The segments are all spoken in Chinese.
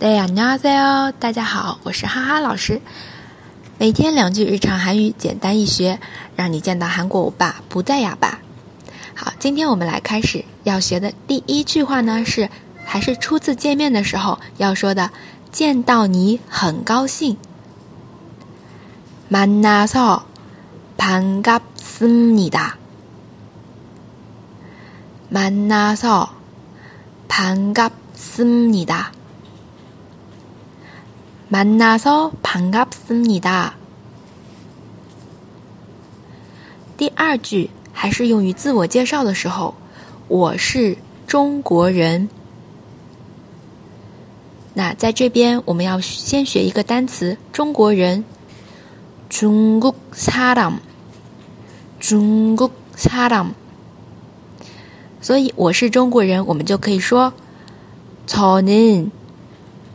大家好，大家好，我是哈哈老师。每天两句日常韩语，简单易学，让你见到韩国欧巴不再哑巴。好，今天我们来开始要学的第一句话呢，是还是初次见面的时候要说的，见到你很高兴。만나서반갑습니다 만나서반갑습니다 만나서반갑습니다第二句还是用于自我介绍的时候，我是中国人。那在这边我们要先学一个单词“中国人”，中国사람，中国사람。所以我是中国人，我们就可以说저는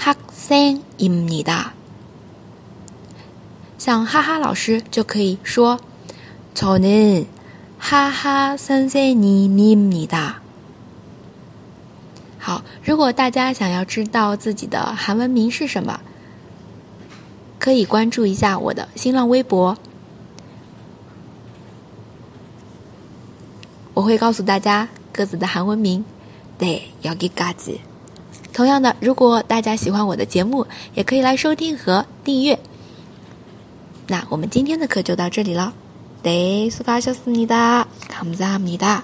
학생입니 다。 像哈哈老师就可以说저는하하선생님입니 다。 好，如果大家想要知道自己的韩文名是什么，可以关注一下我的新浪微博，我会告诉大家各自的韩文名。对，要给嘎子。 同样的，如果大家喜欢我的节目，也可以来收听和订阅。那我们今天的课就到这里了。对，수고하셨습니 다， 감사합니 다。